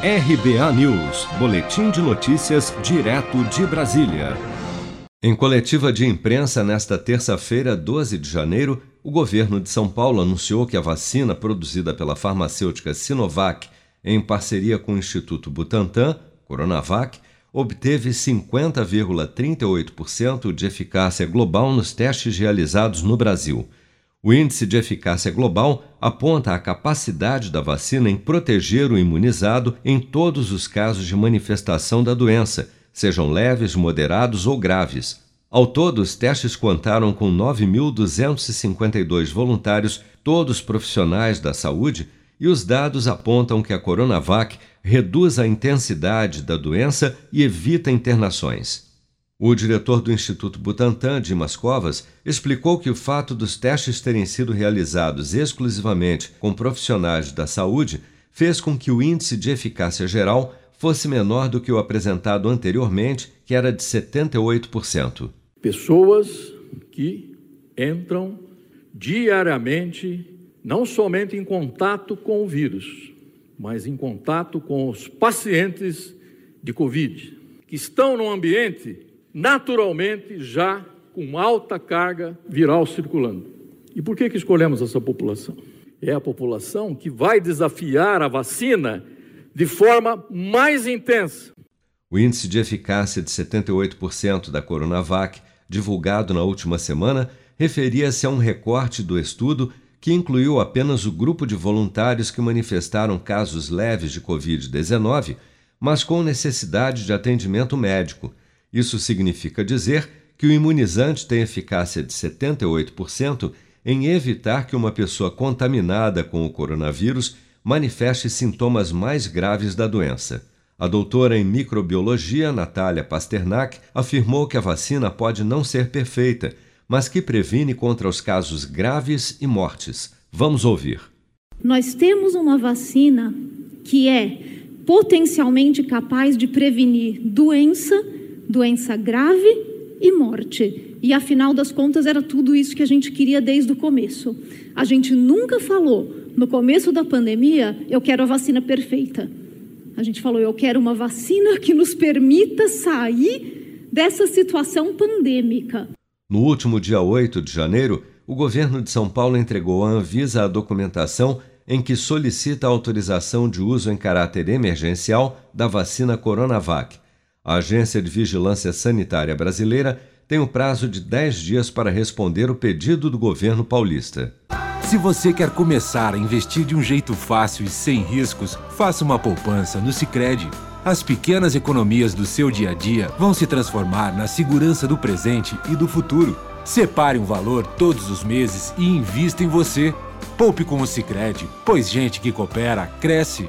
RBA News, Boletim de Notícias, direto de Brasília. Em coletiva de imprensa nesta terça-feira, 12 de janeiro, o governo de São Paulo anunciou que a vacina produzida pela farmacêutica Sinovac, em parceria com o Instituto Butantan, Coronavac, obteve 50,38% de eficácia global nos testes realizados no Brasil. O índice de eficácia global aponta a capacidade da vacina em proteger o imunizado em todos os casos de manifestação da doença, sejam leves, moderados ou graves. Ao todo, os testes contaram com 9.252 voluntários, todos profissionais da saúde, e os dados apontam que a Coronavac reduz a intensidade da doença e evita internações. O diretor do Instituto Butantan, Dimas Covas, explicou que o fato dos testes terem sido realizados exclusivamente com profissionais da saúde fez com que o índice de eficácia geral fosse menor do que o apresentado anteriormente, que era de 78%. Pessoas que entram diariamente não somente em contato com o vírus, mas em contato com os pacientes de Covid, que estão no ambiente naturalmente já com alta carga viral circulando. E por que, que escolhemos essa população? É a população que vai desafiar a vacina de forma mais intensa. O índice de eficácia de 78% da Coronavac, divulgado na última semana, referia-se a um recorte do estudo que incluiu apenas o grupo de voluntários que manifestaram casos leves de Covid-19, mas com necessidade de atendimento médico isso significa dizer que o imunizante tem eficácia de 78% em evitar que uma pessoa contaminada com o coronavírus manifeste sintomas mais graves da doença. A doutora em microbiologia, Natália Pasternak, afirmou que a vacina pode não ser perfeita, mas que previne contra os casos graves e mortes. Vamos ouvir. Nós temos uma vacina que é potencialmente capaz de prevenir doença doença grave e morte. E afinal das contas era tudo isso que a gente queria desde o começo. A gente nunca falou no começo da pandemia, eu quero a vacina perfeita. A gente falou, eu quero uma vacina que nos permita sair dessa situação pandêmica. No último dia 8 de janeiro, o governo de São Paulo entregou à Anvisa a documentação em que solicita a autorização de uso em caráter emergencial da vacina Coronavac a Agência de Vigilância Sanitária Brasileira tem um prazo de 10 dias para responder o pedido do governo paulista. Se você quer começar a investir de um jeito fácil e sem riscos, faça uma poupança no Sicredi. As pequenas economias do seu dia a dia vão se transformar na segurança do presente e do futuro. Separe um valor todos os meses e invista em você. Poupe com o Sicredi, pois gente que coopera cresce